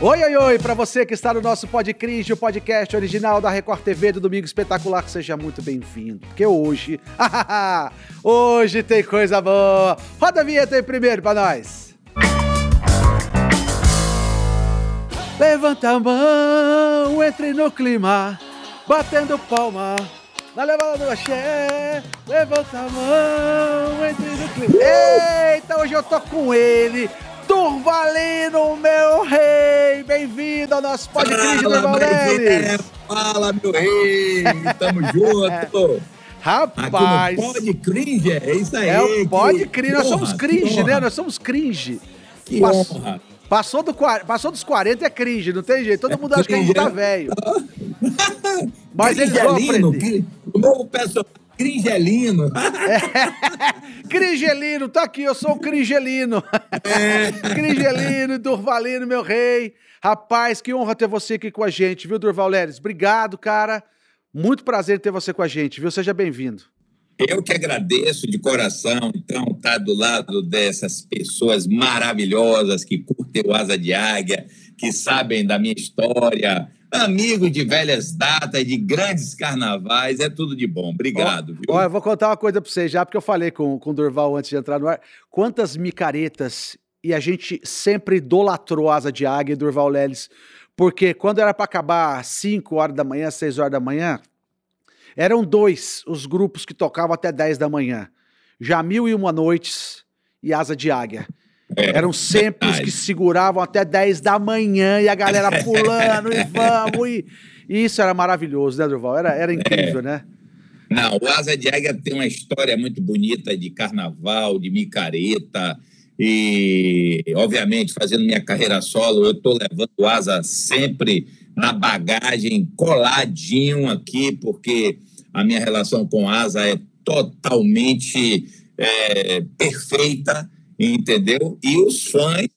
Oi, oi, oi, para você que está no nosso Pod Cringe, o podcast original da Record TV do Domingo Espetacular, seja muito bem-vindo. Porque hoje, hoje tem coisa boa. Roda a vinheta aí primeiro para nós. Levanta a mão, entre no clima, batendo palma. Na levada do axé, levanta a mão, entre no clima. Eita, hoje eu tô com ele, Turvalino, meu rei! Bem-vindo ao nosso podcast, Durval Leles! Fala, meu rei! Tamo junto! Rapaz! Pode cringe, é isso aí! É o pode cringe, nós somos cringe, né? Nós somos cringe. Que Pass... honra! Passou, do, passou dos 40 é cringe, não tem jeito. Todo é mundo acha que a gente tá velho. Mas eles vão aprender. O novo personagem Cringelino. É. Cringelino, tá aqui, eu sou o Cringelino. É. Cringelino, Durvalino, meu rei. Rapaz, que honra ter você aqui com a gente, viu, Durval Leres? Obrigado, cara. Muito prazer ter você com a gente, viu? Seja bem-vindo. Eu que agradeço de coração, então, estar tá do lado dessas pessoas maravilhosas que curtem o Asa de Águia, que sabem da minha história, amigo de velhas datas, de grandes carnavais, é tudo de bom. Obrigado. Ó, ó, eu vou contar uma coisa para vocês já, porque eu falei com, com o Durval antes de entrar no ar. Quantas micaretas e a gente sempre idolatrou Asa de Águia e Durval Leles, porque quando era para acabar 5 horas da manhã, 6 horas da manhã, eram dois os grupos que tocavam até 10 da manhã. Já Mil e Uma Noites e Asa de Águia. É, Eram sempre os que seguravam até 10 da manhã e a galera pulando e vamos. E, e, isso era maravilhoso, né, Durval? Era, era incrível, é. né? Não, o Asa de Águia tem uma história muito bonita de carnaval, de micareta. E, obviamente, fazendo minha carreira solo, eu estou levando o Asa sempre na bagagem, coladinho aqui, porque a minha relação com o Asa é totalmente é, perfeita entendeu? E os fãs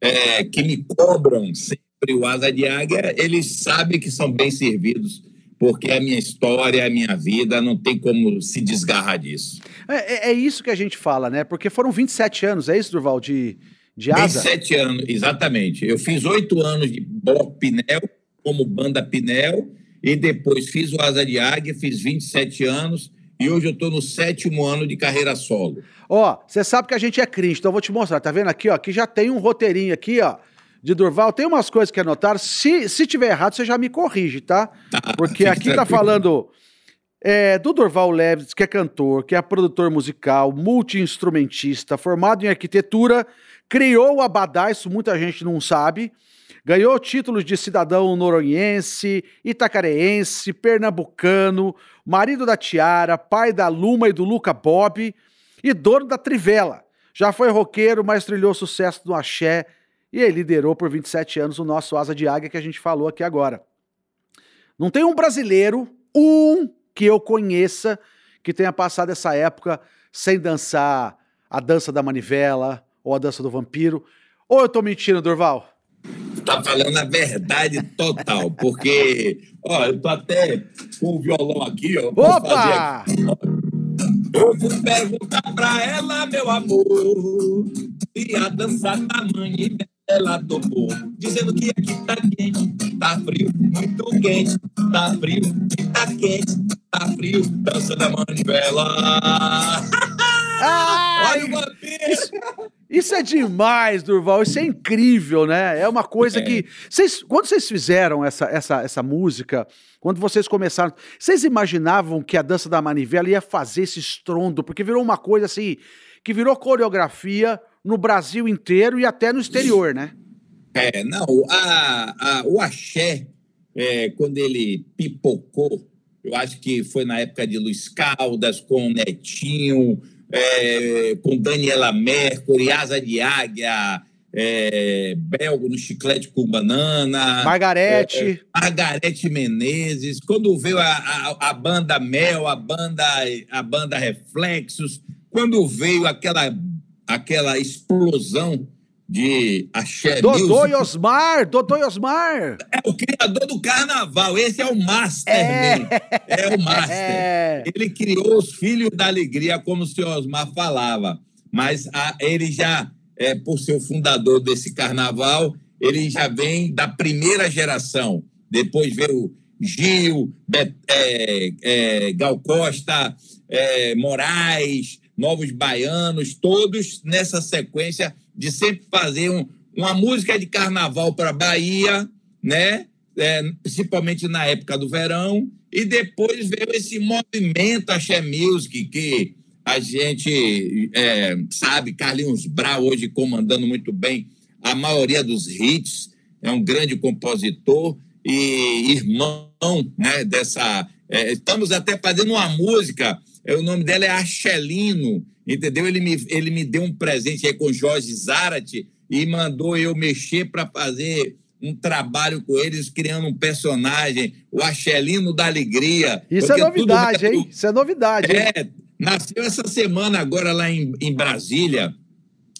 é, que me cobram sempre o Asa de Águia, eles sabem que são bem servidos, porque é a minha história, é a minha vida, não tem como se desgarrar disso. É, é, é isso que a gente fala, né? Porque foram 27 anos, é isso, Durval, de, de Asa? 27 anos, exatamente. Eu fiz oito anos de Bloco Pinel, como banda Pinel, e depois fiz o Asa de Águia, fiz 27 anos, e hoje eu estou no sétimo ano de carreira solo. Ó, você sabe que a gente é crente, então eu vou te mostrar. Tá vendo aqui, ó? Aqui já tem um roteirinho aqui, ó. De Durval, tem umas coisas que anotaram. Se, se tiver errado, você já me corrige, tá? tá Porque aqui tá tranquilo. tá falando é, do Durval Leves, que é cantor, que é produtor musical, multi-instrumentista, formado em arquitetura, criou o Abadá, isso muita gente não sabe. Ganhou títulos de cidadão noronhense, itacareense, pernambucano, marido da Tiara, pai da Luma e do Luca Bob e dono da Trivela. Já foi roqueiro, mas trilhou sucesso no axé e liderou por 27 anos o nosso Asa de Águia que a gente falou aqui agora. Não tem um brasileiro, um que eu conheça, que tenha passado essa época sem dançar a dança da manivela ou a dança do vampiro. Ou eu tô mentindo, Durval? Tá falando a verdade total, porque, ó, eu tô até com o violão aqui, ó. Opa! Aqui. Eu vou perguntar pra ela, meu amor, e a dança da mãe ela topou, dizendo que aqui tá quente, tá frio, muito quente, tá frio, tá quente, tá frio, dança da manivela. Ai, Olha o vampiro! Isso, é demais, Durval. Isso é incrível, né? É uma coisa é. que. Vocês, quando vocês fizeram essa, essa, essa música, quando vocês começaram, vocês imaginavam que a dança da manivela ia fazer esse estrondo? Porque virou uma coisa assim, que virou coreografia no Brasil inteiro e até no exterior, né? É, não, a, a, o axé, é, quando ele pipocou, eu acho que foi na época de Luiz Caldas, com o Netinho, é, com Daniela Mercury, Asa de Águia, é, Belgo no Chiclete com Banana. Margarete. É, Margarete Menezes. Quando veio a, a, a, banda Mel, a banda, a banda Reflexos, quando veio aquela, aquela explosão de axé Dodô e Osmar, Dodô e Osmar. É o criador do carnaval, esse é o master, é, é o master. É. Ele criou os filhos da alegria, como o senhor Osmar falava, mas a, ele já, é, por ser o fundador desse carnaval, ele já vem da primeira geração. Depois veio Gil, é, é, Gal Costa, é, Moraes, Novos Baianos, todos nessa sequência de sempre fazer um, uma música de carnaval para Bahia, né? É, principalmente na época do verão, e depois veio esse movimento Axé Music, que a gente é, sabe, Carlinhos Brau hoje comandando muito bem a maioria dos hits, é um grande compositor e irmão né, dessa. É, estamos até fazendo uma música, o nome dela é Archelino, entendeu? Ele me, ele me deu um presente aí com Jorge Zarate e mandou eu mexer para fazer um trabalho com eles, criando um personagem, o Archelino da Alegria. Isso é novidade, tudo... hein? Isso é novidade. É, hein? nasceu essa semana agora lá em, em Brasília.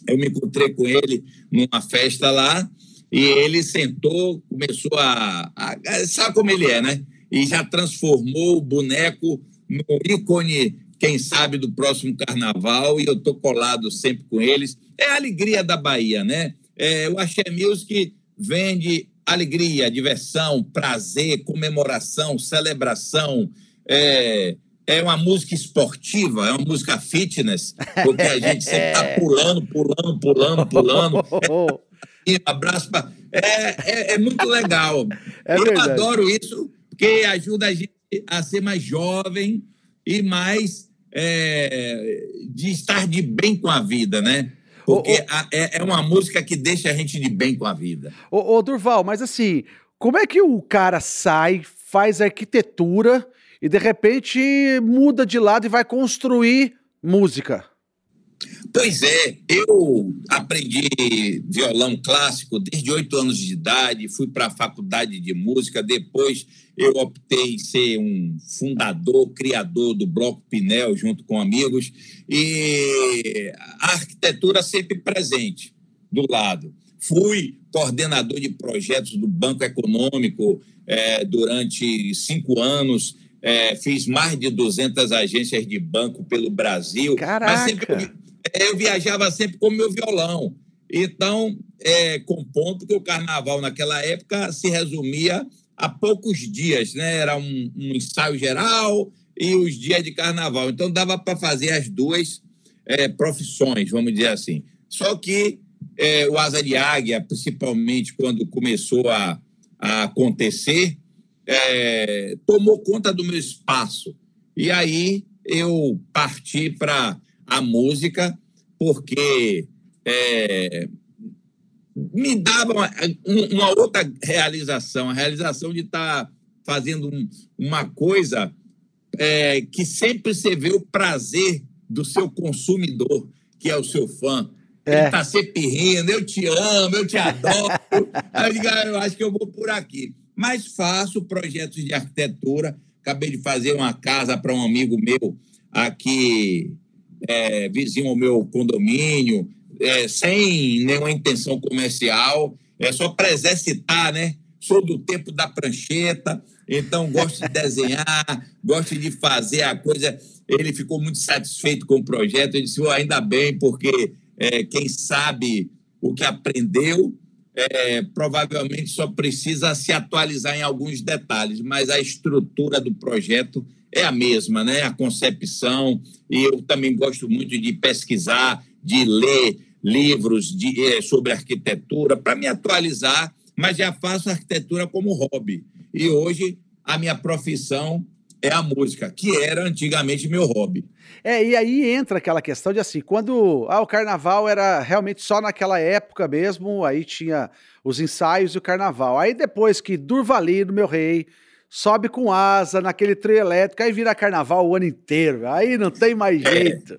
Eu me encontrei com ele numa festa lá e ele sentou, começou a, a, Sabe como ele é, né? E já transformou o boneco no ícone, quem sabe, do próximo carnaval. E eu tô colado sempre com eles. É a alegria da Bahia, né? É, o Axé Music vende alegria, diversão, prazer, comemoração, celebração. É, é uma música esportiva, é uma música fitness, porque a gente sempre está pulando, pulando, pulando, pulando. É, abraço para. É, é, é, muito legal. É Eu adoro isso, porque ajuda a gente a ser mais jovem e mais é, de estar de bem com a vida, né? Porque ô, ô, a, é, é, uma música que deixa a gente de bem com a vida. Ô, ô, Durval, mas assim, como é que o cara sai, faz arquitetura e de repente muda de lado e vai construir música? Pois é, eu aprendi violão clássico desde oito anos de idade, fui para a faculdade de música, depois eu optei em ser um fundador, criador do Bloco Pinel, junto com amigos, e a arquitetura sempre presente do lado. Fui coordenador de projetos do Banco Econômico é, durante cinco anos, é, fiz mais de 200 agências de banco pelo Brasil. Caraca! Mas sempre eu, é, eu viajava sempre com meu violão. Então, é, compondo que o carnaval naquela época se resumia a poucos dias, né? Era um, um ensaio geral e os dias de carnaval. Então, dava para fazer as duas é, profissões, vamos dizer assim. Só que é, o Asa de Águia, principalmente quando começou a, a acontecer, é, tomou conta do meu espaço. E aí eu parti para a música, porque é, me dava uma, uma, outra realização, a realização de estar tá fazendo um, uma coisa é, que sempre você vê o prazer do seu consumidor, que é o seu fã. É. Ele está sempre rindo, eu te amo, eu te adoro. eu, digo, ah, eu acho que eu vou por aqui mas faço projetos de arquitetura. Acabei de fazer uma casa para um amigo meu aqui, é, vizinho ao meu condomínio, é, sem nenhuma intenção comercial, é só para exercitar, né? Sou do tempo da prancheta, então gosto de desenhar, gosto de fazer a coisa. Ele ficou muito satisfeito com o projeto, ele disse: oh, ainda bem, porque é, quem sabe o que aprendeu é, provavelmente só precisa se atualizar em alguns detalhes, mas a estrutura do projeto é a mesma, né? A concepção. E eu também gosto muito de pesquisar, de ler livros de, é, sobre arquitetura para me atualizar, mas já faço arquitetura como hobby. E hoje a minha profissão é a música, que era antigamente meu hobby. É, e aí entra aquela questão de assim, quando ah, o carnaval era realmente só naquela época mesmo, aí tinha os ensaios e o carnaval. Aí depois que Durvalino, meu rei, sobe com asa naquele trio elétrico, aí vira carnaval o ano inteiro. Aí não tem mais é. jeito. É,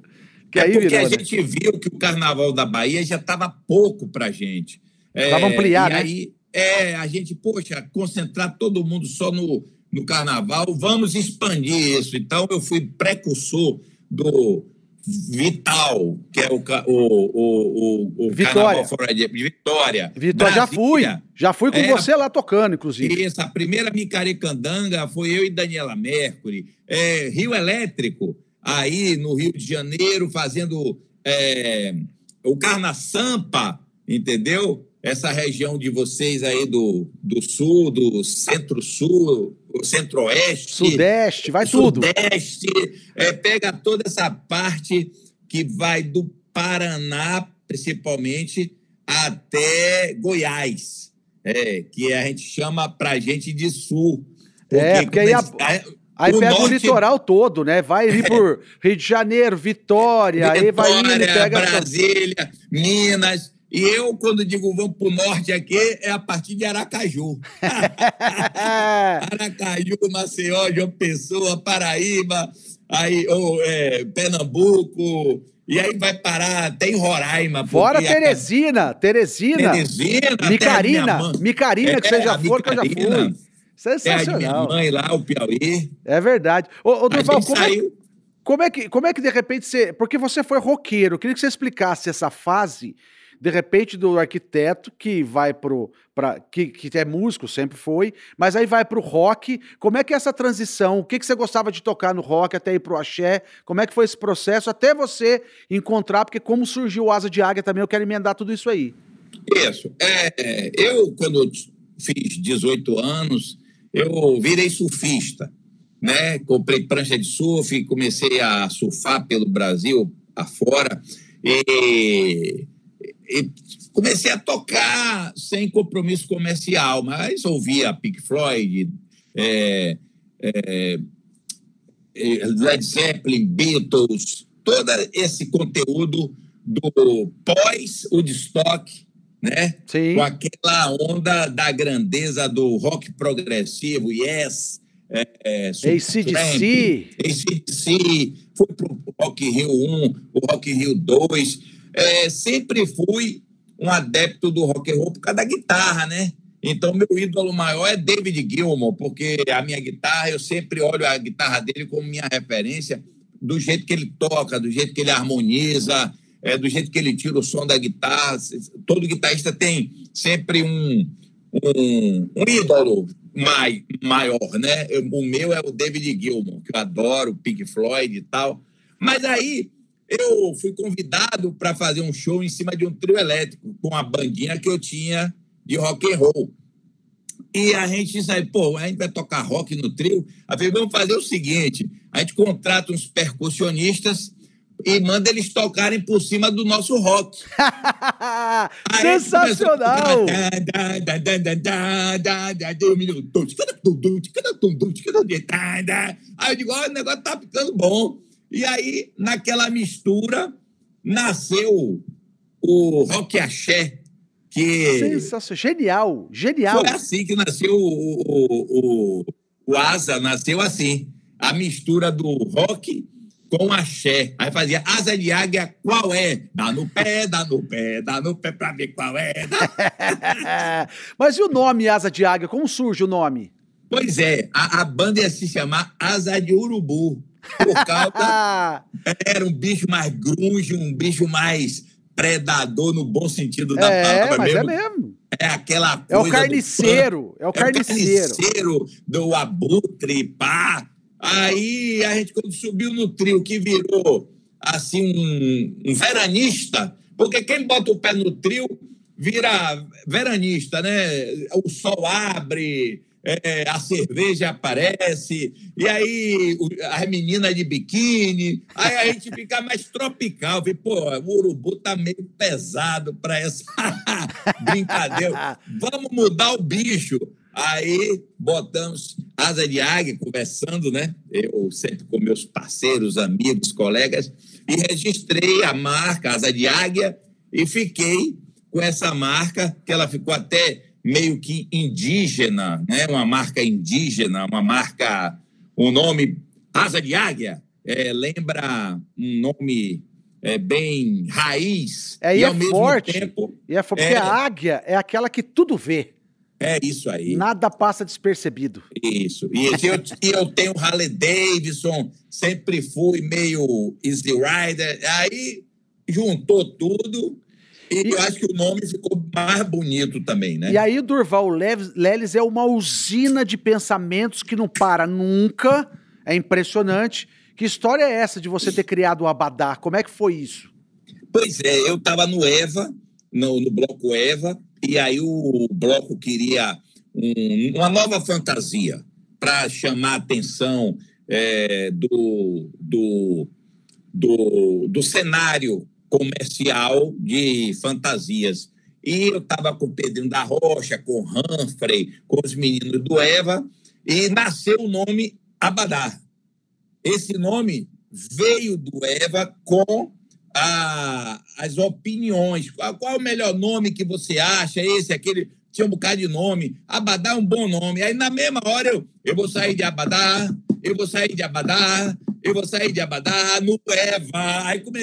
que é aí porque virou, a né? gente viu que o carnaval da Bahia já estava pouco pra gente. Estava é, ampliar, e né? aí, é, a gente, poxa, concentrar todo mundo só no, no carnaval, vamos expandir isso. Então, eu fui precursor do Vital, que é o, o, o, o Vitória. Fora de Vitória. Vitória, já fui. Já fui com é, você lá tocando, inclusive. Isso, a primeira Micarecandanga foi eu e Daniela Mercury. É, Rio Elétrico, aí no Rio de Janeiro, fazendo é, o Carna Sampa, entendeu? essa região de vocês aí do, do sul, do centro-sul, centro-oeste. Sudeste, vai tudo. Sudeste, é, pega toda essa parte que vai do Paraná, principalmente, até Goiás, é, que a gente chama pra gente de sul. Porque é, porque aí, a, aí pega norte, o litoral todo, né? Vai ali é, por Rio de Janeiro, Vitória, Vitória aí vai indo, pega... Brasília, Minas... E eu, quando digo vamos para o norte aqui, é a partir de Aracaju. Aracaju, Maceió, João Pessoa, Paraíba, aí, ou, é, Pernambuco, e aí vai parar até em Roraima. Fora Teresina, a... Teresina. Teresina. Micarina, Micarina, que você já for, que eu já fui. Sensacional. É a minha mãe lá, o Piauí. É verdade. Ô, ô Durval, como, é saiu... é, como, é que, como é que de repente você... Porque você foi roqueiro, eu queria que você explicasse essa fase de repente do arquiteto que vai pro para que, que é músico sempre foi, mas aí vai para o rock. Como é que é essa transição? O que, que você gostava de tocar no rock até ir pro axé? Como é que foi esse processo até você encontrar? Porque como surgiu o Asa de Águia também, eu quero emendar tudo isso aí. Isso. É, eu quando fiz 18 anos, eu virei surfista, né? Comprei prancha de surf, comecei a surfar pelo Brasil afora e comecei a tocar sem compromisso comercial, mas ouvia Pink Floyd, é, é, Led Zeppelin, Beatles, todo esse conteúdo do pós-Woodstock, né? Sim. Com aquela onda da grandeza do rock progressivo, Yes, é, é, ACDC. ACDC, foi para o Rock Rio 1, o Rock Rio 2, é, sempre fui um adepto do rock and roll por causa da guitarra, né? Então, meu ídolo maior é David Gilmour, porque a minha guitarra, eu sempre olho a guitarra dele como minha referência, do jeito que ele toca, do jeito que ele harmoniza, é, do jeito que ele tira o som da guitarra. Todo guitarrista tem sempre um, um, um ídolo mai, maior, né? O meu é o David Gilmour, que eu adoro, Pink Floyd e tal. Mas aí eu fui convidado para fazer um show em cima de um trio elétrico com a bandinha que eu tinha de rock and roll. E a gente disse aí, pô, a gente vai tocar rock no trio. Aí falei, vamos fazer o seguinte: a gente contrata uns percussionistas e manda eles tocarem por cima do nosso rock. Sensacional! Aí eu digo, olha, o negócio tá ficando bom. E aí, naquela mistura, nasceu o rock axé, que... Sensacional, genial, genial. Foi assim que nasceu o, o, o, o Asa, nasceu assim, a mistura do rock com axé. Aí fazia asa de águia, qual é? Dá no pé, dá no pé, dá no pé pra ver qual é. Mas e o nome Asa de Águia? Como surge o nome? Pois é, a, a banda ia se chamar Asa de Urubu. Por causa. era um bicho mais grunge, um bicho mais predador no bom sentido da é, palavra mas mesmo. É mesmo. É aquela coisa. É o carniceiro. É o carniceiro. É o carniceiro do abutre, pá. Aí a gente, quando subiu no trio, que virou assim um, um veranista, porque quem bota o pé no trio vira veranista, né? O sol abre, é, a cerveja aparece, e aí as meninas de biquíni, aí a gente fica mais tropical. Vê, pô, o urubu tá meio pesado para essa brincadeira. Vamos mudar o bicho. Aí botamos asa de águia, conversando, né? Eu sempre com meus parceiros, amigos, colegas, e registrei a marca asa de águia e fiquei com essa marca, que ela ficou até meio que indígena, né? uma marca indígena, uma marca, o um nome Asa de Águia, é, lembra um nome é, bem raiz. É, e, e é forte. tempo. E é forte, porque é, a águia é aquela que tudo vê. É isso aí. Nada passa despercebido. Isso. E eu, eu tenho Harley Davidson, sempre fui meio Easy Rider. Aí juntou tudo e, eu acho que o nome ficou mais bonito também, né? E aí Durval Leles é uma usina de pensamentos que não para nunca. É impressionante. Que história é essa de você ter criado o Abadá? Como é que foi isso? Pois é, eu estava no EVA, no, no bloco EVA, e aí o bloco queria um, uma nova fantasia para chamar a atenção é, do, do, do, do cenário comercial de fantasias. E eu estava com o Pedrinho da Rocha, com o Humphrey, com os meninos do Eva, e nasceu o nome Abadá. Esse nome veio do Eva com a, as opiniões. Qual, qual, é o melhor nome que você acha? Esse, aquele. Tinha um bocado de nome. Abadá é um bom nome. Aí, na mesma hora, eu, eu vou sair de Abadá, eu vou sair de Abadá, eu vou sair de Abadá, no Eva. Aí, come...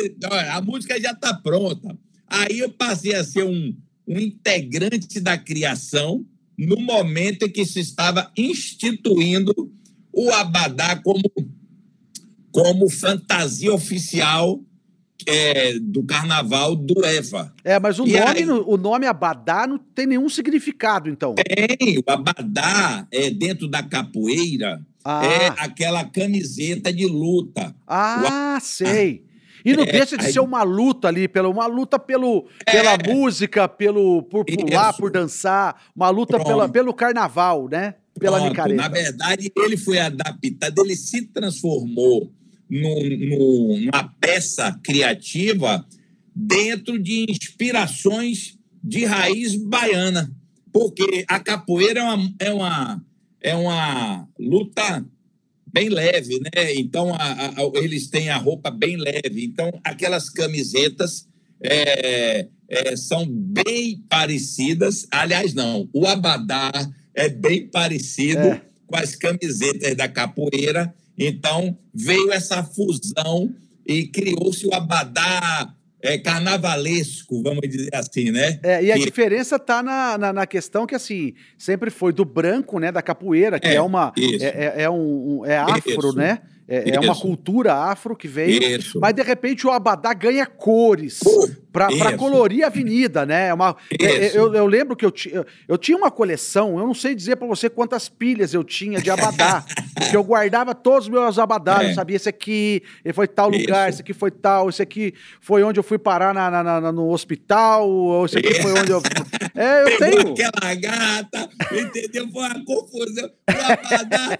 a música já está pronta. Aí eu passei a ser um, um integrante da criação no momento em que se estava instituindo o Abadá como, como fantasia oficial é, do carnaval do Eva. É, mas o nome, aí, o nome Abadá não tem nenhum significado, então. Tem, o Abadá é dentro da capoeira, ah. é aquela camiseta de luta. Ah, sei. E não é, deixa de aí... ser uma luta ali, pela, uma luta pelo, é, pela música, pelo, por pular, isso. por dançar, uma luta pela, pelo carnaval, né? Pela Pronto, micareta. Na verdade, ele foi adaptado, ele se transformou numa peça criativa dentro de inspirações de raiz baiana. Porque a capoeira é uma, é uma, é uma luta bem leve, né? Então, a, a, eles têm a roupa bem leve. Então, aquelas camisetas é, é, são bem parecidas. Aliás, não, o abadá é bem parecido é. com as camisetas da capoeira então, veio essa fusão e criou-se o abadá é, carnavalesco, vamos dizer assim, né? É, e a diferença está na, na, na, questão que, assim, sempre foi do branco, né, da capoeira, que é, é uma... É, é, é, um, é afro, isso. né? É, é, uma cultura afro que veio, Isso. mas de repente o Abadá ganha cores para colorir a avenida, né? É uma, é, é eu, eu, lembro que eu, eu, eu tinha uma coleção, eu não sei dizer para você quantas pilhas eu tinha de Abadá, porque eu guardava todos os meus Abadá, é. eu sabia esse aqui foi tal lugar, Isso. esse aqui foi tal, esse aqui foi onde eu fui parar na, na, na no hospital, ou esse aqui foi onde eu. É, eu Pegou tenho. aquela gata, entendeu? Foi uma confusão. O Abadá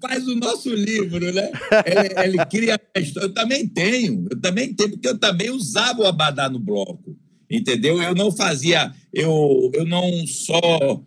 faz o nosso livro, né? Ele, ele cria a história. Eu também tenho, eu também tenho, porque eu também usava o abadá no bloco, entendeu? Eu não fazia, eu, eu não só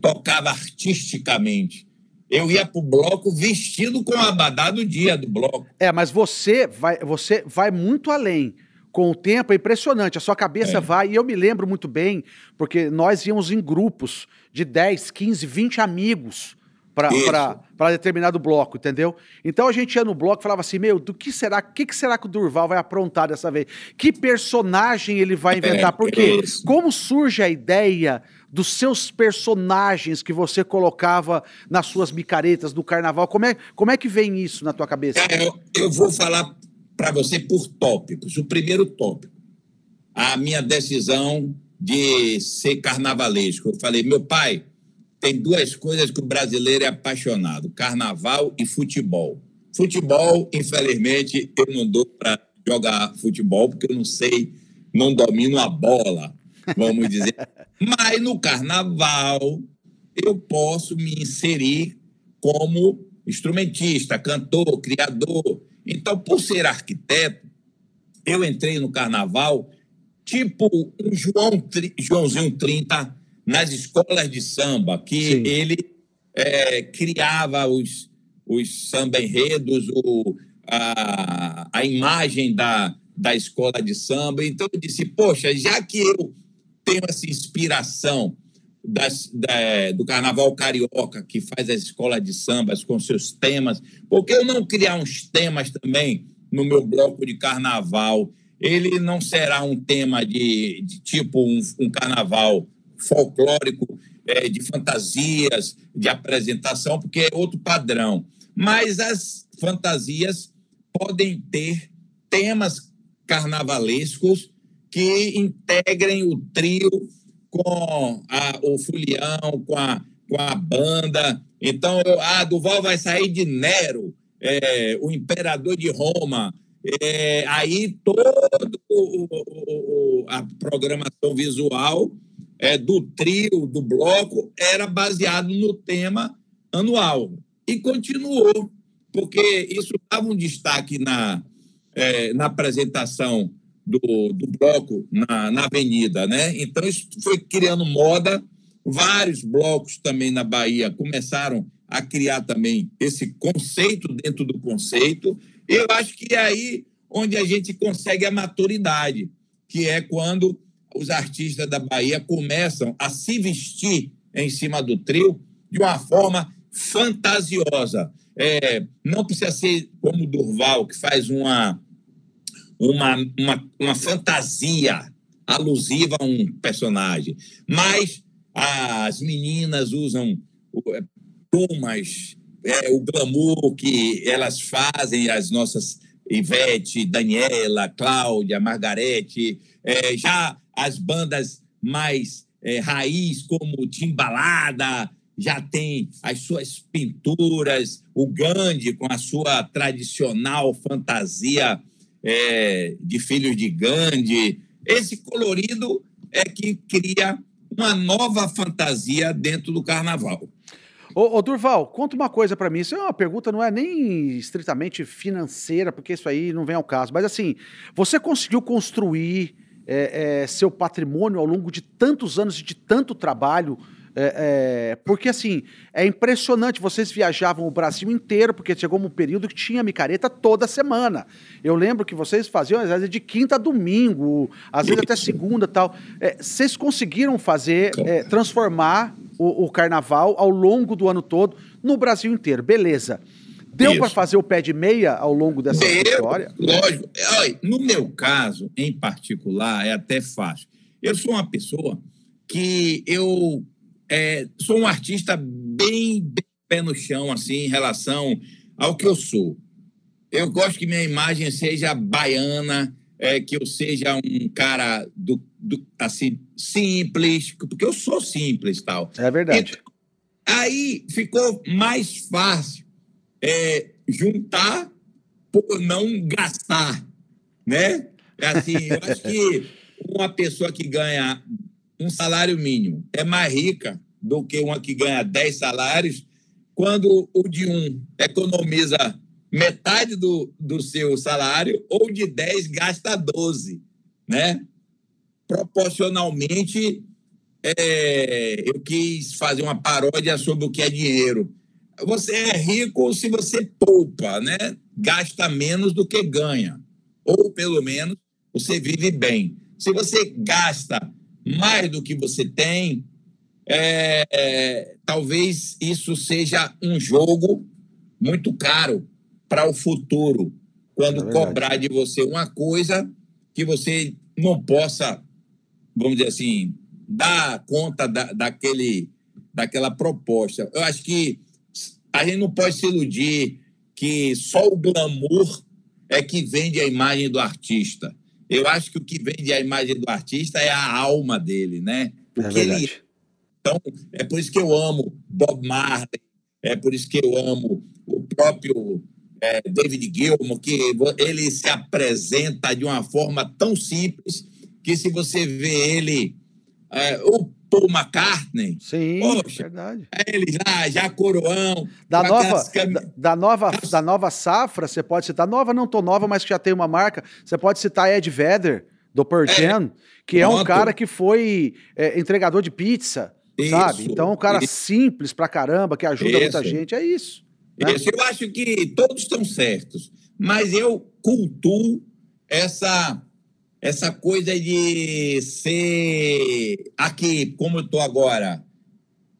tocava artisticamente, eu ia para o bloco vestido com o abadá do dia do bloco. É, mas você vai, você vai muito além. Com o tempo é impressionante, a sua cabeça é. vai, e eu me lembro muito bem, porque nós íamos em grupos de 10, 15, 20 amigos para determinado bloco, entendeu? Então a gente ia no bloco e falava assim, meu, do que será, que, que será que o Durval vai aprontar dessa vez? Que personagem ele vai inventar? É, Porque é como surge a ideia dos seus personagens que você colocava nas suas micaretas do carnaval? Como é, como é que vem isso na tua cabeça? É, eu, eu vou falar para você por tópicos. O primeiro tópico, a minha decisão de ser carnavalesco. Eu falei, meu pai, tem duas coisas que o brasileiro é apaixonado: carnaval e futebol. Futebol, infelizmente, eu não dou para jogar futebol porque eu não sei, não domino a bola, vamos dizer. Mas no carnaval eu posso me inserir como instrumentista, cantor, criador. Então, por ser arquiteto, eu entrei no carnaval tipo um João, Joãozinho 30 nas escolas de samba, que Sim. ele é, criava os, os samba enredos, o, a, a imagem da, da escola de samba. Então eu disse, poxa, já que eu tenho essa inspiração das, da, do Carnaval Carioca, que faz as escolas de sambas com seus temas, por que eu não criar uns temas também no meu bloco de carnaval? Ele não será um tema de, de tipo um, um carnaval folclórico, é, de fantasias, de apresentação, porque é outro padrão. Mas as fantasias podem ter temas carnavalescos que integrem o trio com a, o fulião, com a, com a banda. Então, a ah, Duval vai sair de Nero, é, o imperador de Roma. É, aí toda a programação visual é, do trio, do bloco, era baseado no tema anual. E continuou, porque isso dava um destaque na, é, na apresentação do, do bloco na, na avenida. Né? Então, isso foi criando moda. Vários blocos também na Bahia começaram a criar também esse conceito dentro do conceito. Eu acho que é aí onde a gente consegue a maturidade, que é quando os artistas da Bahia começam a se vestir em cima do trio de uma forma fantasiosa. É, não precisa ser como Durval, que faz uma, uma, uma, uma fantasia alusiva a um personagem, mas as meninas usam é, plumas, é, o glamour que elas fazem, as nossas Ivete, Daniela, Cláudia, Margarete, é, já as bandas mais é, raiz, como Timbalada, já tem as suas pinturas, o Gandhi com a sua tradicional fantasia é, de filhos de Gandhi. Esse colorido é que cria uma nova fantasia dentro do carnaval. Ô, ô Durval, conta uma coisa para mim. Isso é uma pergunta, não é nem estritamente financeira, porque isso aí não vem ao caso. Mas assim, você conseguiu construir é, é, seu patrimônio ao longo de tantos anos e de tanto trabalho? É, é, porque assim, é impressionante, vocês viajavam o Brasil inteiro, porque chegou um período que tinha micareta toda semana. Eu lembro que vocês faziam, às vezes, de quinta a domingo, às vezes até segunda tal. É, vocês conseguiram fazer, é, transformar o, o, carnaval ao longo do ano todo no Brasil inteiro. Beleza. Deu para fazer o pé de meia ao longo dessa Deu, história? Lógico. Olha, no meu caso, em particular, é até fácil. Eu sou uma pessoa que eu é, sou um artista bem, bem pé no chão, assim, em relação ao que eu sou. Eu gosto que minha imagem seja baiana, é, que eu seja um cara do, do, assim simples, porque eu sou simples tal. É verdade. Então, aí ficou mais fácil é, juntar por não gastar, né? É assim, eu acho que uma pessoa que ganha um salário mínimo é mais rica do que uma que ganha 10 salários, quando o de um economiza metade do, do seu salário, ou de 10 gasta 12, né? Proporcionalmente, é, eu quis fazer uma paródia sobre o que é dinheiro. Você é rico se você poupa, né? Gasta menos do que ganha. Ou, pelo menos, você vive bem. Se você gasta mais do que você tem, é, é, talvez isso seja um jogo muito caro para o futuro, quando é cobrar de você uma coisa que você não possa, vamos dizer assim, dar conta da, daquele, daquela proposta. Eu acho que a gente não pode se iludir que só o glamour é que vende a imagem do artista. Eu acho que o que vende a imagem do artista é a alma dele, né? O é ele. Então, é por isso que eu amo Bob Marley, é por isso que eu amo o próprio é, David Gilmour, que ele se apresenta de uma forma tão simples que se você vê ele, é, o Paul McCartney, Sim, poxa, verdade. ele já, já coroão. Da nova, cam... da, da, nova, da nova safra, você pode citar, nova não tô nova, mas que já tem uma marca, você pode citar Ed Vedder, do Pearl é, que é um cara que foi é, entregador de pizza, isso, sabe? Então, um cara isso. simples pra caramba, que ajuda isso. muita gente, é isso. Né? Isso, eu acho que todos estão certos, mas eu cultuo essa essa coisa de ser aqui, como eu estou agora,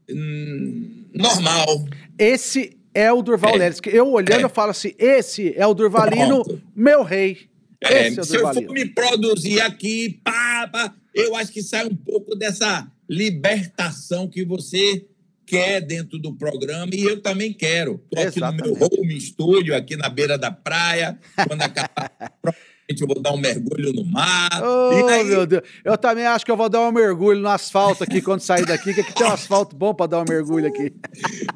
hum, normal. Esse é o Durval é. Eu olhando, é. eu falo assim: esse é o Durvalino, Pronto. meu rei. É, é se eu for me produzir aqui, pá, pá, eu acho que sai um pouco dessa libertação que você quer dentro do programa e eu também quero. Estou aqui no meu home estúdio, aqui na beira da praia. Quando acabar, provavelmente eu vou dar um mergulho no mar. Oh, aí... meu Deus. Eu também acho que eu vou dar um mergulho no asfalto aqui quando sair daqui, que aqui tem um asfalto bom para dar um mergulho aqui.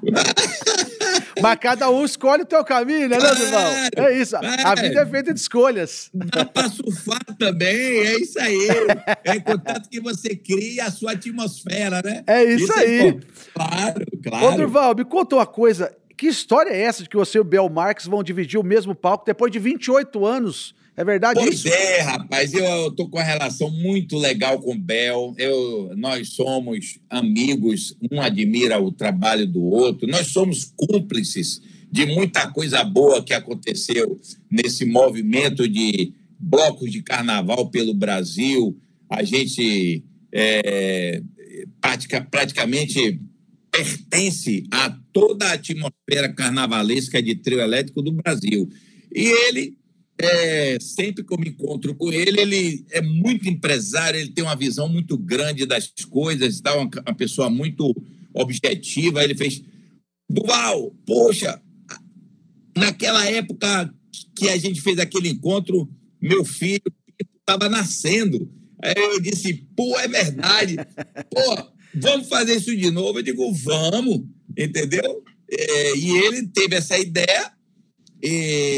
Mas cada um escolhe o teu caminho, né, claro, Durval? É isso. A vida é feita de escolhas. Dá pra surfar também, é isso aí. É contanto que você cria a sua atmosfera, né? É isso, isso aí. É, claro, claro. Ô, Durval, me conta uma coisa. Que história é essa de que você e o Bel Marques vão dividir o mesmo palco depois de 28 anos? É verdade pois isso? Pois é, rapaz. Eu tô com uma relação muito legal com o Bel. Eu, nós somos amigos, um admira o trabalho do outro. Nós somos cúmplices de muita coisa boa que aconteceu nesse movimento de blocos de carnaval pelo Brasil. A gente é, pratica, praticamente pertence a toda a atmosfera carnavalesca de trio elétrico do Brasil. E ele, é, sempre que eu me encontro com ele, ele é muito empresário, ele tem uma visão muito grande das coisas, tá? uma, uma pessoa muito objetiva. Ele fez, Duval, poxa, naquela época que a gente fez aquele encontro, meu filho estava nascendo. Aí eu disse, pô, é verdade. Pô, vamos fazer isso de novo? Eu digo, vamos, entendeu? É, e ele teve essa ideia,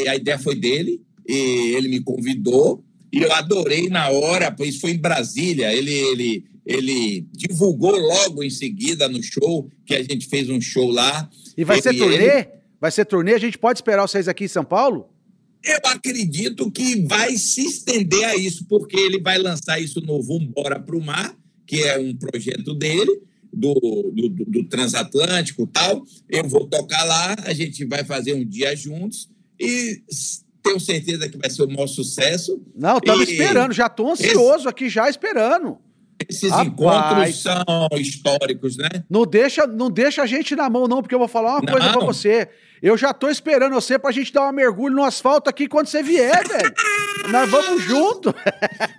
a ideia foi dele, ele me convidou, e eu adorei na hora, pois foi em Brasília, ele, ele, ele divulgou logo em seguida no show, que a gente fez um show lá. E vai ser turnê? Ele... Vai ser turnê? A gente pode esperar vocês aqui em São Paulo? Eu acredito que vai se estender a isso, porque ele vai lançar isso no Vambora para o Mar, que é um projeto dele, do, do, do transatlântico tal. Eu vou tocar lá, a gente vai fazer um dia juntos e tenho certeza que vai ser o maior sucesso. Não, estamos esperando, já estou ansioso esse, aqui, já esperando. Esses Rapaz, encontros são históricos, né? Não deixa, não deixa a gente na mão, não, porque eu vou falar uma não. coisa para você. Eu já tô esperando você pra gente dar um mergulho no asfalto aqui quando você vier, velho. Nós vamos junto.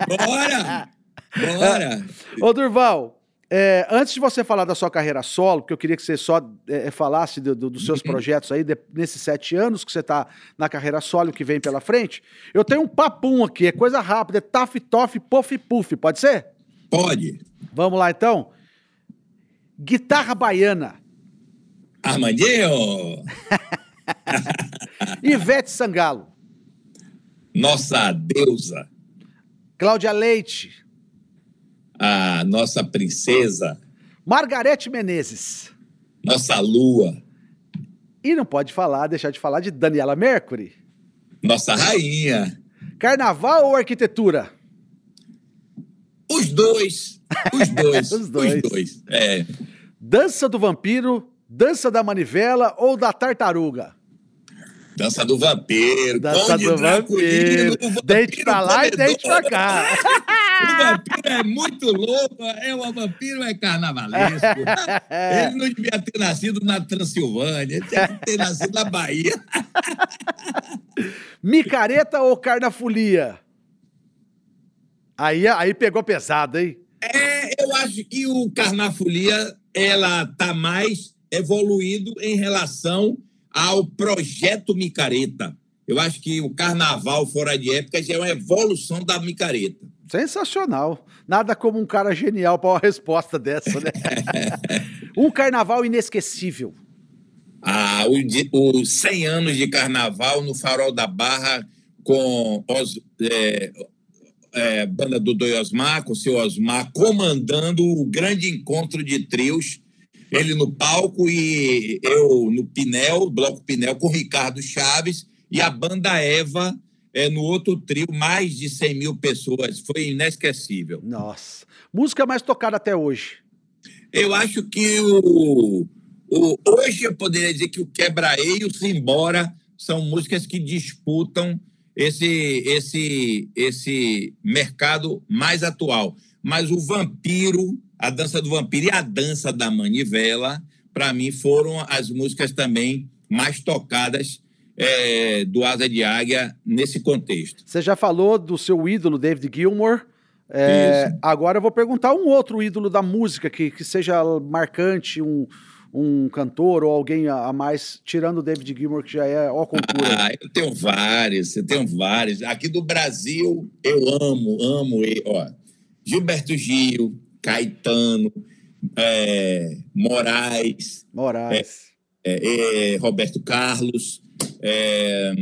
Bora! Bora! Ô, Durval, é, antes de você falar da sua carreira solo, porque eu queria que você só é, falasse do, do, dos seus uhum. projetos aí, de, nesses sete anos que você está na carreira solo que vem pela frente, eu tenho um papum aqui, é coisa rápida, é taf, tof, puff, puff, pode ser? Pode. Vamos lá então? Guitarra baiana. Armandinho! Ivete Sangalo. Nossa deusa. Cláudia Leite a nossa princesa. Margarete Menezes. Nossa lua. E não pode falar, deixar de falar de Daniela Mercury. Nossa rainha. Carnaval ou arquitetura? Os dois. Os dois. Os dois. Os dois. É. Dança do vampiro, dança da manivela ou da tartaruga? Dança do vampiro. Dança do vampiro. Dente pra lá e dente pra cá. o vampiro é muito louco. É o vampiro é carnavalesco. Ele não devia ter nascido na Transilvânia. Ele tinha que ter nascido na Bahia. Micareta ou carnafolia? Aí, aí pegou pesado, hein? É, eu acho que o carnafolia ela tá mais evoluído em relação ao projeto micareta. Eu acho que o carnaval fora de época já é uma evolução da micareta. Sensacional. Nada como um cara genial para uma resposta dessa, né? um carnaval inesquecível. Ah, os 100 anos de carnaval no Farol da Barra com os, é, é, banda do Doi Osmar, com o seu Osmar, comandando o grande encontro de trios ele no palco e eu no Pinel, Bloco Pinel, com Ricardo Chaves e a banda Eva é, no outro trio, mais de 100 mil pessoas. Foi inesquecível. Nossa. Música mais tocada até hoje? Eu acho que o, o hoje eu poderia dizer que o Quebra-E e o Simbora são músicas que disputam esse, esse, esse mercado mais atual. Mas o Vampiro a dança do vampiro e a dança da manivela, para mim, foram as músicas também mais tocadas é, do Asa de Águia nesse contexto. Você já falou do seu ídolo, David Gilmour. É, agora eu vou perguntar um outro ídolo da música que, que seja marcante, um, um cantor ou alguém a mais, tirando o David Gilmour, que já é ó concura. Ah, eu tenho vários, eu tenho vários. Aqui do Brasil, eu amo, amo ele. Ó, Gilberto Gil, Caetano, é, Moraes. Moraes. é, é, Roberto Carlos, é,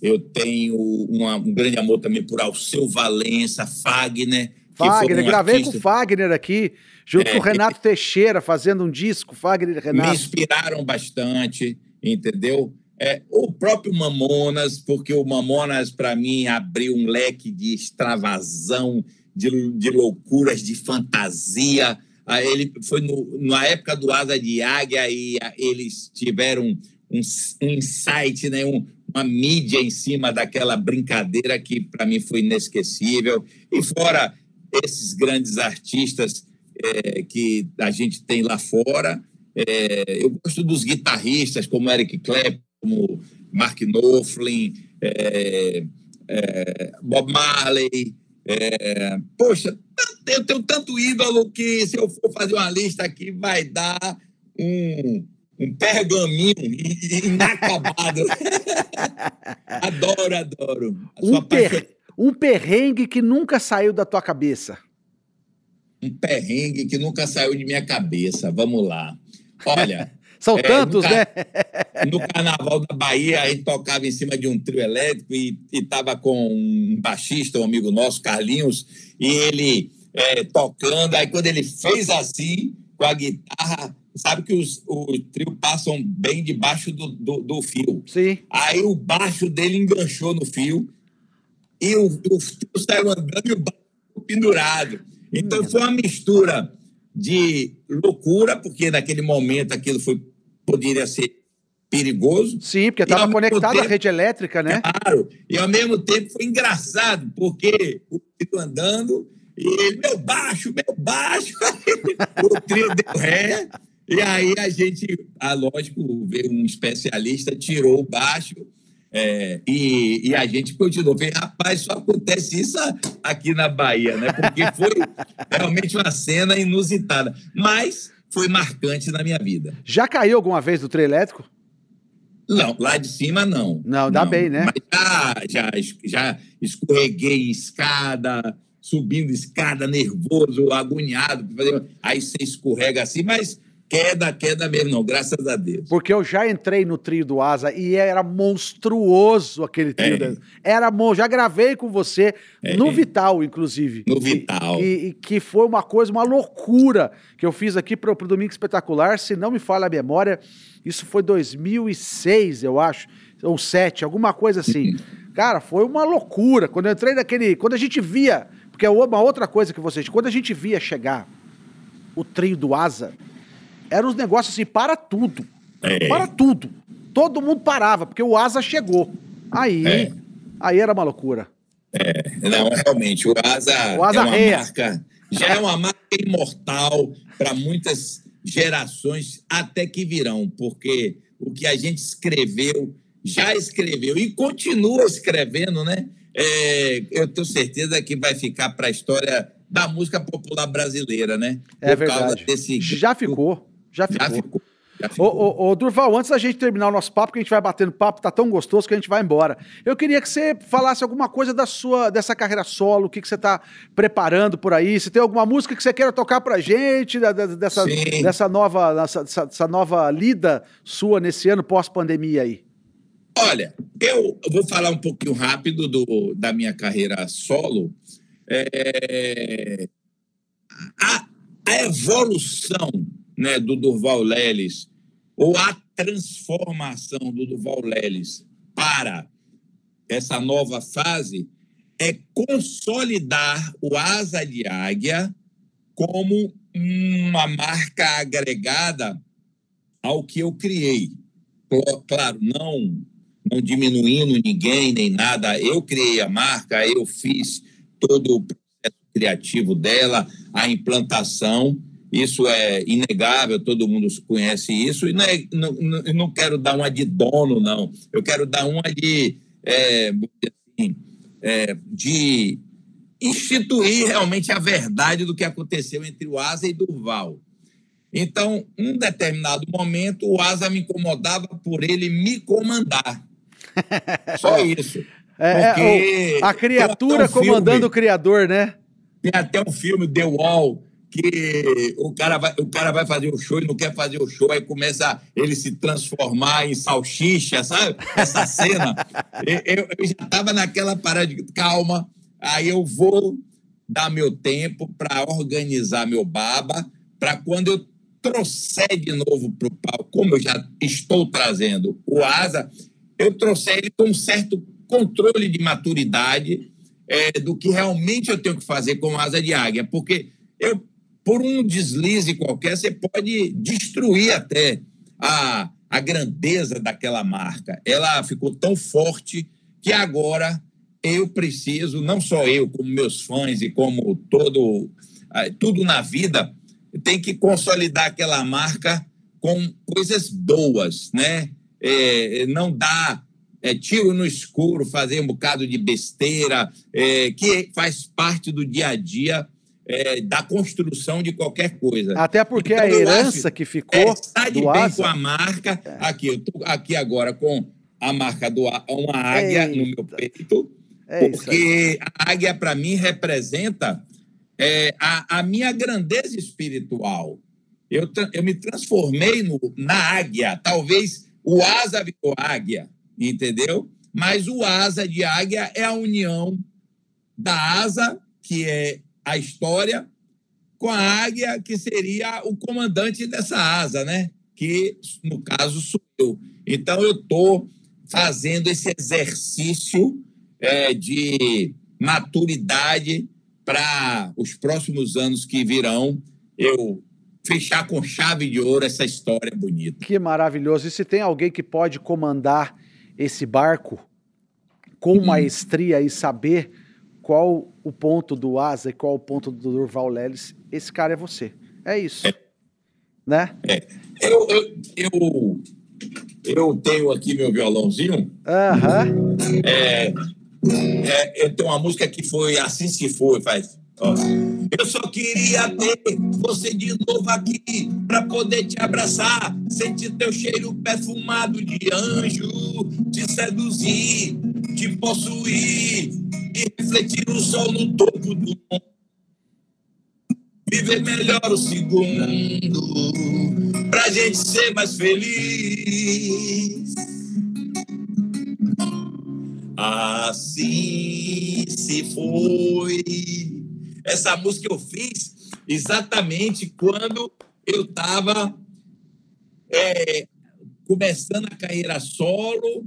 eu tenho uma, um grande amor também por Alceu Valença, Fagner. Fagner, gravei artista... com o Fagner aqui, junto é, com o Renato Teixeira, fazendo um disco, Fagner e Renato. Me inspiraram bastante, entendeu? É, o próprio Mamonas, porque o Mamonas, para mim, abriu um leque de extravasão, de, de loucuras, de fantasia. Ele foi no, na época do Asa de Águia e ah, eles tiveram um, um insight, né, um, uma mídia em cima daquela brincadeira que para mim foi inesquecível. E fora esses grandes artistas é, que a gente tem lá fora, é, eu gosto dos guitarristas como Eric Clapton, como Mark Knopfler, é, é, Bob Marley. É, poxa, eu tenho tanto ídolo que se eu for fazer uma lista aqui vai dar um, um pergaminho inacabado. adoro, adoro. Um, per, um perrengue que nunca saiu da tua cabeça. Um perrengue que nunca saiu de minha cabeça. Vamos lá. Olha. São é, tantos, no, né? no Carnaval da Bahia, a gente tocava em cima de um trio elétrico e estava com um baixista, um amigo nosso, Carlinhos, e ele é, tocando. Aí, quando ele fez assim, com a guitarra, sabe que os, o trio passam bem debaixo do, do, do, fio. Sim. Aí o baixo dele enganchou no fio e o, o fio saiu andando e o baixo pendurado. Então, hum. foi uma mistura de loucura, porque naquele momento aquilo foi poderia ser perigoso. Sim, porque estava conectado tempo, à rede elétrica, né? Claro. E ao mesmo tempo foi engraçado, porque o trio andando, e ele, meu baixo, meu baixo, o trio deu ré. E aí a gente, ah, lógico, veio um especialista, tirou o baixo. É, e, e, a gente continuou. Falei, rapaz, só acontece isso aqui na Bahia, né? Porque foi realmente uma cena inusitada. Mas foi marcante na minha vida. Já caiu alguma vez do trem elétrico? Não, lá de cima não. Não, dá não. bem, né? Mas já, já, já escorreguei escada, subindo escada, nervoso, agoniado. Aí você escorrega assim, mas queda, queda mesmo, não, graças a Deus. Porque eu já entrei no trio do Asa e era monstruoso aquele trio. É. Era Já gravei com você é. no Vital, inclusive. No Vital. E, que foi uma coisa, uma loucura que eu fiz aqui pro, pro Domingo Espetacular. Se não me falha a memória, isso foi 2006, eu acho, ou 7, alguma coisa assim. Uhum. Cara, foi uma loucura. Quando eu entrei naquele. Quando a gente via. Porque é uma outra coisa que vocês. Quando a gente via chegar o trio do Asa eram os negócios assim, para tudo. É. Para tudo. Todo mundo parava, porque o Asa chegou. Aí, é. aí era uma loucura. É, não, realmente, o Asa, o Asa é uma reia. marca, já é uma marca imortal para muitas gerações até que virão, porque o que a gente escreveu, já escreveu e continua escrevendo, né? É, eu tenho certeza que vai ficar para a história da música popular brasileira, né? É Por verdade. Desse... Já ficou. Já ficou. Já ficou. Ô, ô, ô, Durval, antes da gente terminar o nosso papo, que a gente vai batendo papo, tá tão gostoso que a gente vai embora. Eu queria que você falasse alguma coisa da sua, dessa carreira solo, o que, que você tá preparando por aí. Se tem alguma música que você queira tocar pra gente, da, da, dessa, dessa, nova, dessa, dessa nova lida sua nesse ano pós-pandemia aí. Olha, eu vou falar um pouquinho rápido do, da minha carreira solo. É, a, a evolução né, do Durval Leles, ou a transformação do Durval Leles para essa nova fase, é consolidar o Asa de Águia como uma marca agregada ao que eu criei. Claro, não, não diminuindo ninguém nem nada. Eu criei a marca, eu fiz todo o processo criativo dela, a implantação isso é inegável, todo mundo conhece isso, e não, é, não, não quero dar uma de dono, não. Eu quero dar uma de, é, assim, é, de instituir realmente a verdade do que aconteceu entre o Asa e Durval. Então, um determinado momento, o Asa me incomodava por ele me comandar. Só isso. É, é a criatura um comandando filme, o criador, né? Tem até um filme, The Wall, que o cara, vai, o cara vai fazer o show e não quer fazer o show, aí começa ele se transformar em salsicha, sabe? Essa cena. eu, eu já estava naquela parada de calma, aí eu vou dar meu tempo para organizar meu baba, para quando eu trouxer de novo para o palco, como eu já estou trazendo o Asa, eu trouxer ele com um certo controle de maturidade é, do que realmente eu tenho que fazer com Asa de Águia, porque eu por um deslize qualquer, você pode destruir até a, a grandeza daquela marca. Ela ficou tão forte que agora eu preciso, não só eu, como meus fãs e como todo tudo na vida, tem que consolidar aquela marca com coisas boas, né? É, não dá é, tiro no escuro, fazer um bocado de besteira, é, que faz parte do dia a dia é, da construção de qualquer coisa. Até porque então, a herança acho, que ficou é, está de bem asa. com a marca. É. Aqui, eu estou aqui agora com a marca do uma águia Eita. no meu peito, é porque a águia, para mim, representa é, a, a, minha grandeza espiritual. Eu, eu me transformei no, na águia. Talvez o asa virou águia, entendeu? Mas o asa de águia é a união da asa, que é a história com a águia, que seria o comandante dessa asa, né? Que, no caso, sou eu. Então, eu estou fazendo esse exercício é, de maturidade para os próximos anos que virão, eu fechar com chave de ouro essa história bonita. Que maravilhoso. E se tem alguém que pode comandar esse barco com hum. maestria e saber qual o ponto do Asa e qual o ponto do Durval Lelis, esse cara é você. É isso. É. Né? É. Eu, eu, eu, eu, tenho aqui meu violãozinho. Aham. É, é, eu tenho uma música que foi Assim Se Foi, faz. Ó. Eu só queria ter você de novo aqui para poder te abraçar, sentir teu cheiro perfumado de anjo, te seduzir, te possuir e refletir o sol no topo do mundo. Viver melhor o segundo, pra gente ser mais feliz. Assim se foi. Essa música eu fiz exatamente quando eu estava é, começando a carreira solo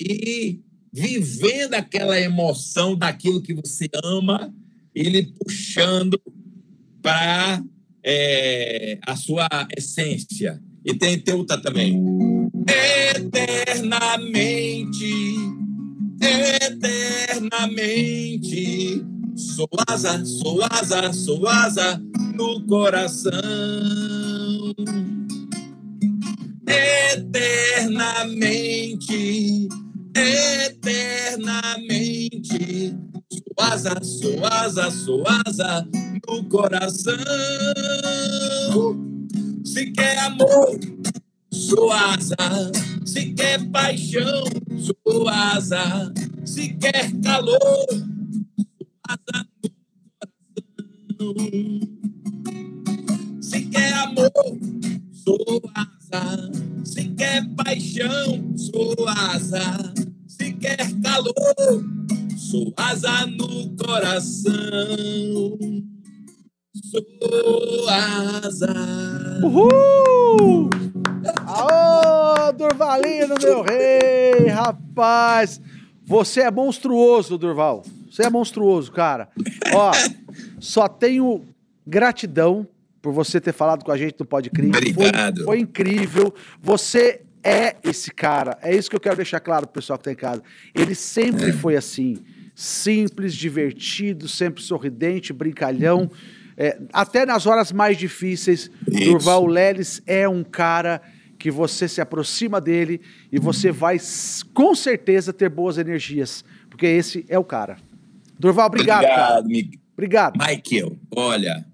e vivendo aquela emoção daquilo que você ama, ele puxando para é, a sua essência. E tem, tem outra também. Eternamente, eternamente, sou asa, sou asa, sou asa no coração. Eternamente, eternamente. Suasa, suasa, suasa no coração. Se quer amor, suasa. Se quer paixão, suasa. Se quer calor, suasa no coração. Se quer amor, suasa. Se quer paixão, suasa se quer calor, sou asa no coração. Sou asa. Uhul! Aô, Durvalino, meu rei, rapaz! Você é monstruoso, Durval. Você é monstruoso, cara. Ó, só tenho gratidão por você ter falado com a gente no Podcrim. Obrigado. Foi, foi incrível. Você é esse cara. É isso que eu quero deixar claro pro pessoal que tá em casa. Ele sempre foi assim. Simples, divertido, sempre sorridente, brincalhão. É, até nas horas mais difíceis, isso. Durval Leles é um cara que você se aproxima dele e você vai com certeza ter boas energias, porque esse é o cara. Durval, obrigado. Obrigado, cara. obrigado. Michael, olha,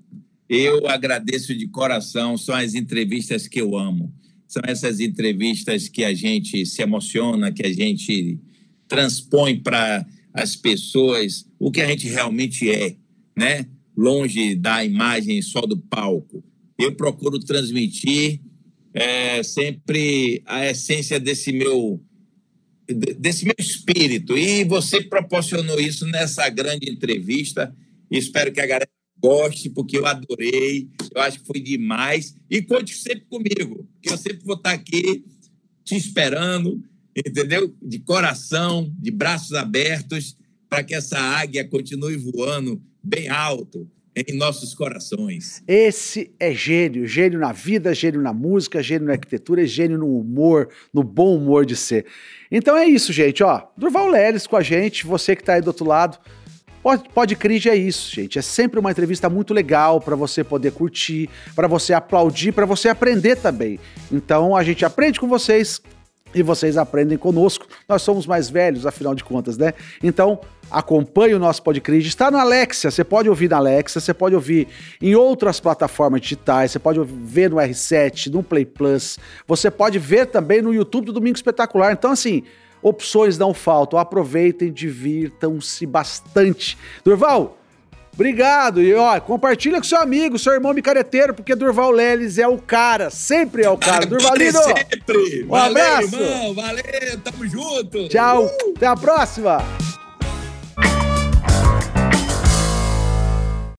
eu agradeço de coração, são as entrevistas que eu amo são essas entrevistas que a gente se emociona, que a gente transpõe para as pessoas o que a gente realmente é, né? longe da imagem só do palco. Eu procuro transmitir é, sempre a essência desse meu desse meu espírito. E você proporcionou isso nessa grande entrevista. Espero que a galera goste, porque eu adorei. Eu acho que foi demais. E conte sempre comigo, que eu sempre vou estar aqui te esperando, entendeu? De coração, de braços abertos, para que essa águia continue voando bem alto em nossos corações. Esse é gênio, gênio na vida, gênio na música, gênio na arquitetura, gênio no humor, no bom humor de ser. Então é isso, gente, ó. Durval Leles com a gente, você que está aí do outro lado. Cringe é isso, gente. É sempre uma entrevista muito legal para você poder curtir, para você aplaudir, para você aprender também. Então a gente aprende com vocês, e vocês aprendem conosco. Nós somos mais velhos, afinal de contas, né? Então, acompanhe o nosso podcast. Está na Alexia, você pode ouvir na Alexia, você pode ouvir em outras plataformas digitais, você pode ver no R7, no Play Plus, você pode ver também no YouTube do Domingo Espetacular. Então, assim, opções não faltam. Aproveitem, divirtam-se bastante. Durval, Obrigado. E ó, compartilha com seu amigo, seu irmão micareteiro, porque Durval Leles é o cara. Sempre é o cara. Durvalino. Sempre. Um valeu, abraço. irmão. Valeu. Tamo junto. Tchau. Uh. Até a próxima.